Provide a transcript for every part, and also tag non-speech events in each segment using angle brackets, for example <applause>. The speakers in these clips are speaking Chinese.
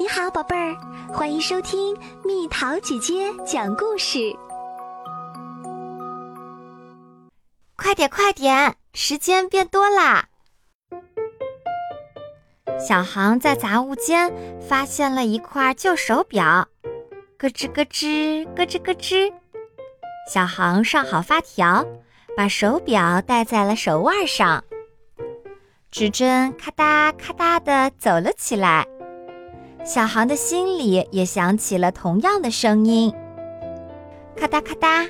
你好，宝贝儿，欢迎收听蜜桃姐姐讲故事。快点，快点，时间变多啦！小航在杂物间发现了一块旧手表，咯吱咯吱，咯吱咯吱。小航上好发条，把手表戴在了手腕上，指针咔嗒咔嗒的走了起来。小航的心里也响起了同样的声音，咔嗒咔嗒。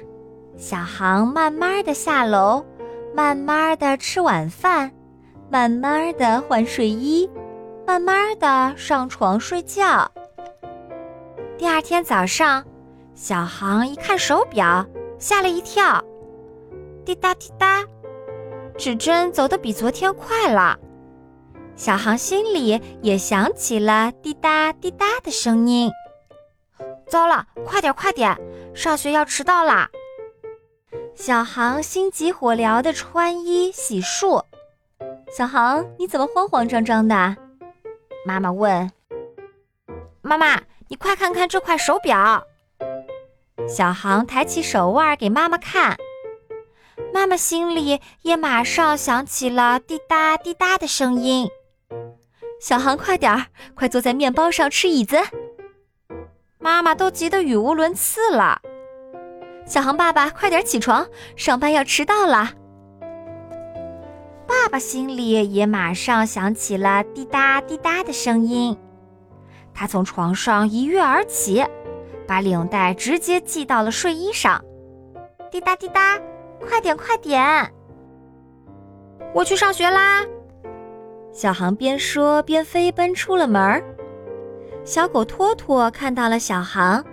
小航慢慢的下楼，慢慢的吃晚饭，慢慢的换睡衣，慢慢的上床睡觉。第二天早上，小航一看手表，吓了一跳，滴答滴答，指针走得比昨天快了。小航心里也响起了滴答滴答的声音。糟了，快点快点，上学要迟到啦！小航心急火燎地穿衣洗漱。小航，你怎么慌慌张张的？妈妈问。妈妈，你快看看这块手表。小航抬起手腕给妈妈看。妈妈心里也马上响起了滴答滴答的声音。小航，快点儿，快坐在面包上吃椅子。妈妈都急得语无伦次了。小航爸爸，快点起床，上班要迟到了。爸爸心里也马上响起了滴答滴答的声音。他从床上一跃而起，把领带直接系到了睡衣上。滴答滴答，快点快点，我去上学啦！小航边说边飞奔出了门儿。小狗托托看到了小航，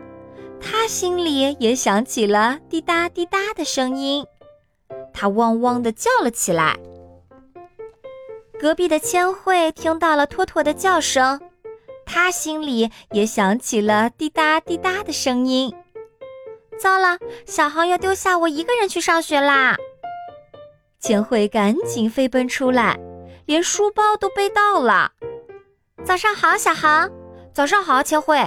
它心里也响起了滴答滴答的声音，它汪汪的叫了起来。隔壁的千惠听到了托托的叫声，它心里也响起了滴答滴答的声音。糟了，小航要丢下我一个人去上学啦！千惠赶紧飞奔出来。连书包都背到了。早上好，小航。早上好，千惠。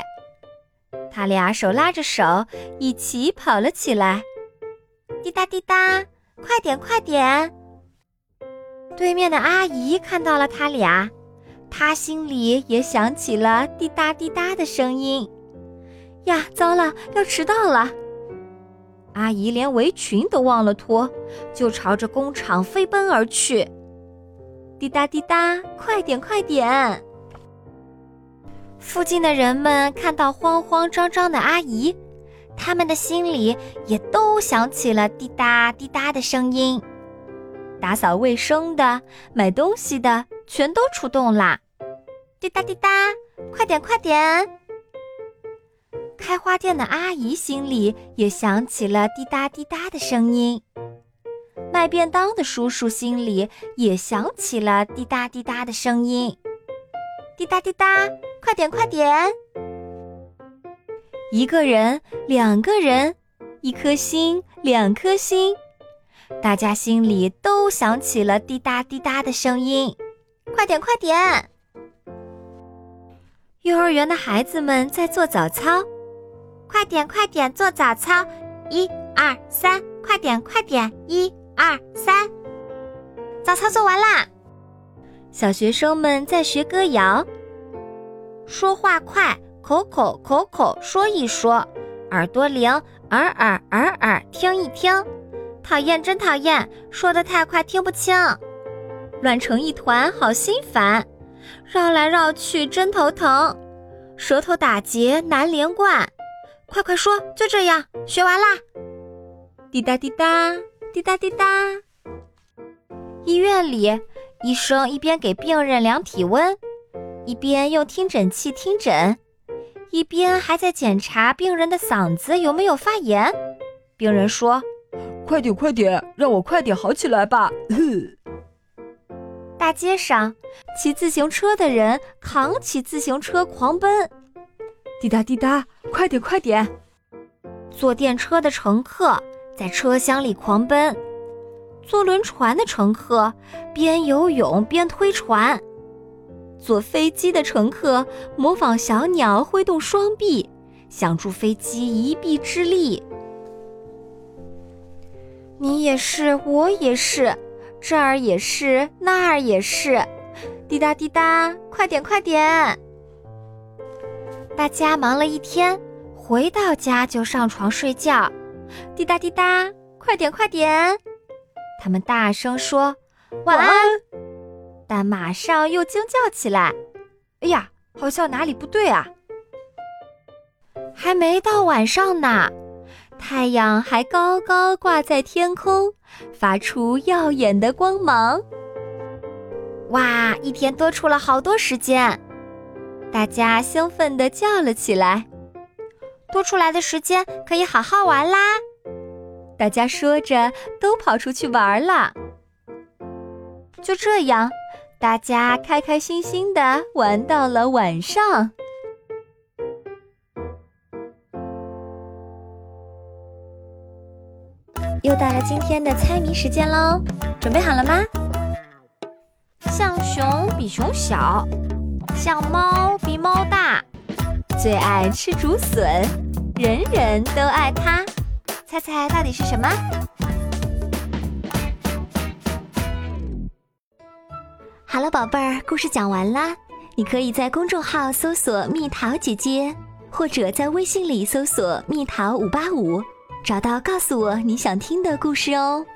他俩手拉着手，一起跑了起来。滴答滴答，快点快点！对面的阿姨看到了他俩，她心里也响起了滴答滴答的声音。呀，糟了，要迟到了！阿姨连围裙都忘了脱，就朝着工厂飞奔而去。滴答滴答，快点快点！附近的人们看到慌慌张张的阿姨，他们的心里也都响起了滴答滴答的声音。打扫卫生的、买东西的，全都出动啦！滴答滴答，快点快点！开花店的阿姨心里也响起了滴答滴答的声音。卖便当的叔叔心里也响起了滴答滴答的声音，滴答滴答，快点快点！一个人，两个人，一颗心，两颗心，大家心里都响起了滴答滴答的声音，快点快点！幼儿园的孩子们在做早操，快点快点做早操，一二三，快点快点，一。二三，早操做完啦。小学生们在学歌谣，说话快，口口口口说一说，耳朵灵，耳耳耳耳听一听。讨厌，真讨厌，说的太快听不清，乱成一团，好心烦，绕来绕去真头疼，舌头打结难连贯。快快说，就这样，学完啦。滴答滴答。滴答滴答。医院里，医生一边给病人量体温，一边用听诊器听诊，一边还在检查病人的嗓子有没有发炎。病人说：“快点，快点，让我快点好起来吧！” <laughs> 大街上，骑自行车的人扛起自行车狂奔。滴答滴答，快点，快点！坐电车的乘客。在车厢里狂奔，坐轮船的乘客边游泳边推船。坐飞机的乘客模仿小鸟挥动双臂，想助飞机一臂之力。你也是，我也是，这儿也是，那儿也是，滴答滴答，快点快点！大家忙了一天，回到家就上床睡觉。滴答滴答，快点快点！他们大声说晚安，但马上又惊叫起来：“哎呀，好像哪里不对啊！”还没到晚上呢。太阳还高高挂在天空，发出耀眼的光芒。哇，一天多出了好多时间，大家兴奋地叫了起来。多出来的时间可以好好玩啦！大家说着，都跑出去玩了。就这样，大家开开心心的玩到了晚上。又到了今天的猜谜时间喽，准备好了吗？像熊比熊小，像猫比猫大，最爱吃竹笋，人人都爱它。猜猜到底是什么？好了，宝贝儿，故事讲完啦。你可以在公众号搜索“蜜桃姐姐”，或者在微信里搜索“蜜桃五八五”。找到，告诉我你想听的故事哦。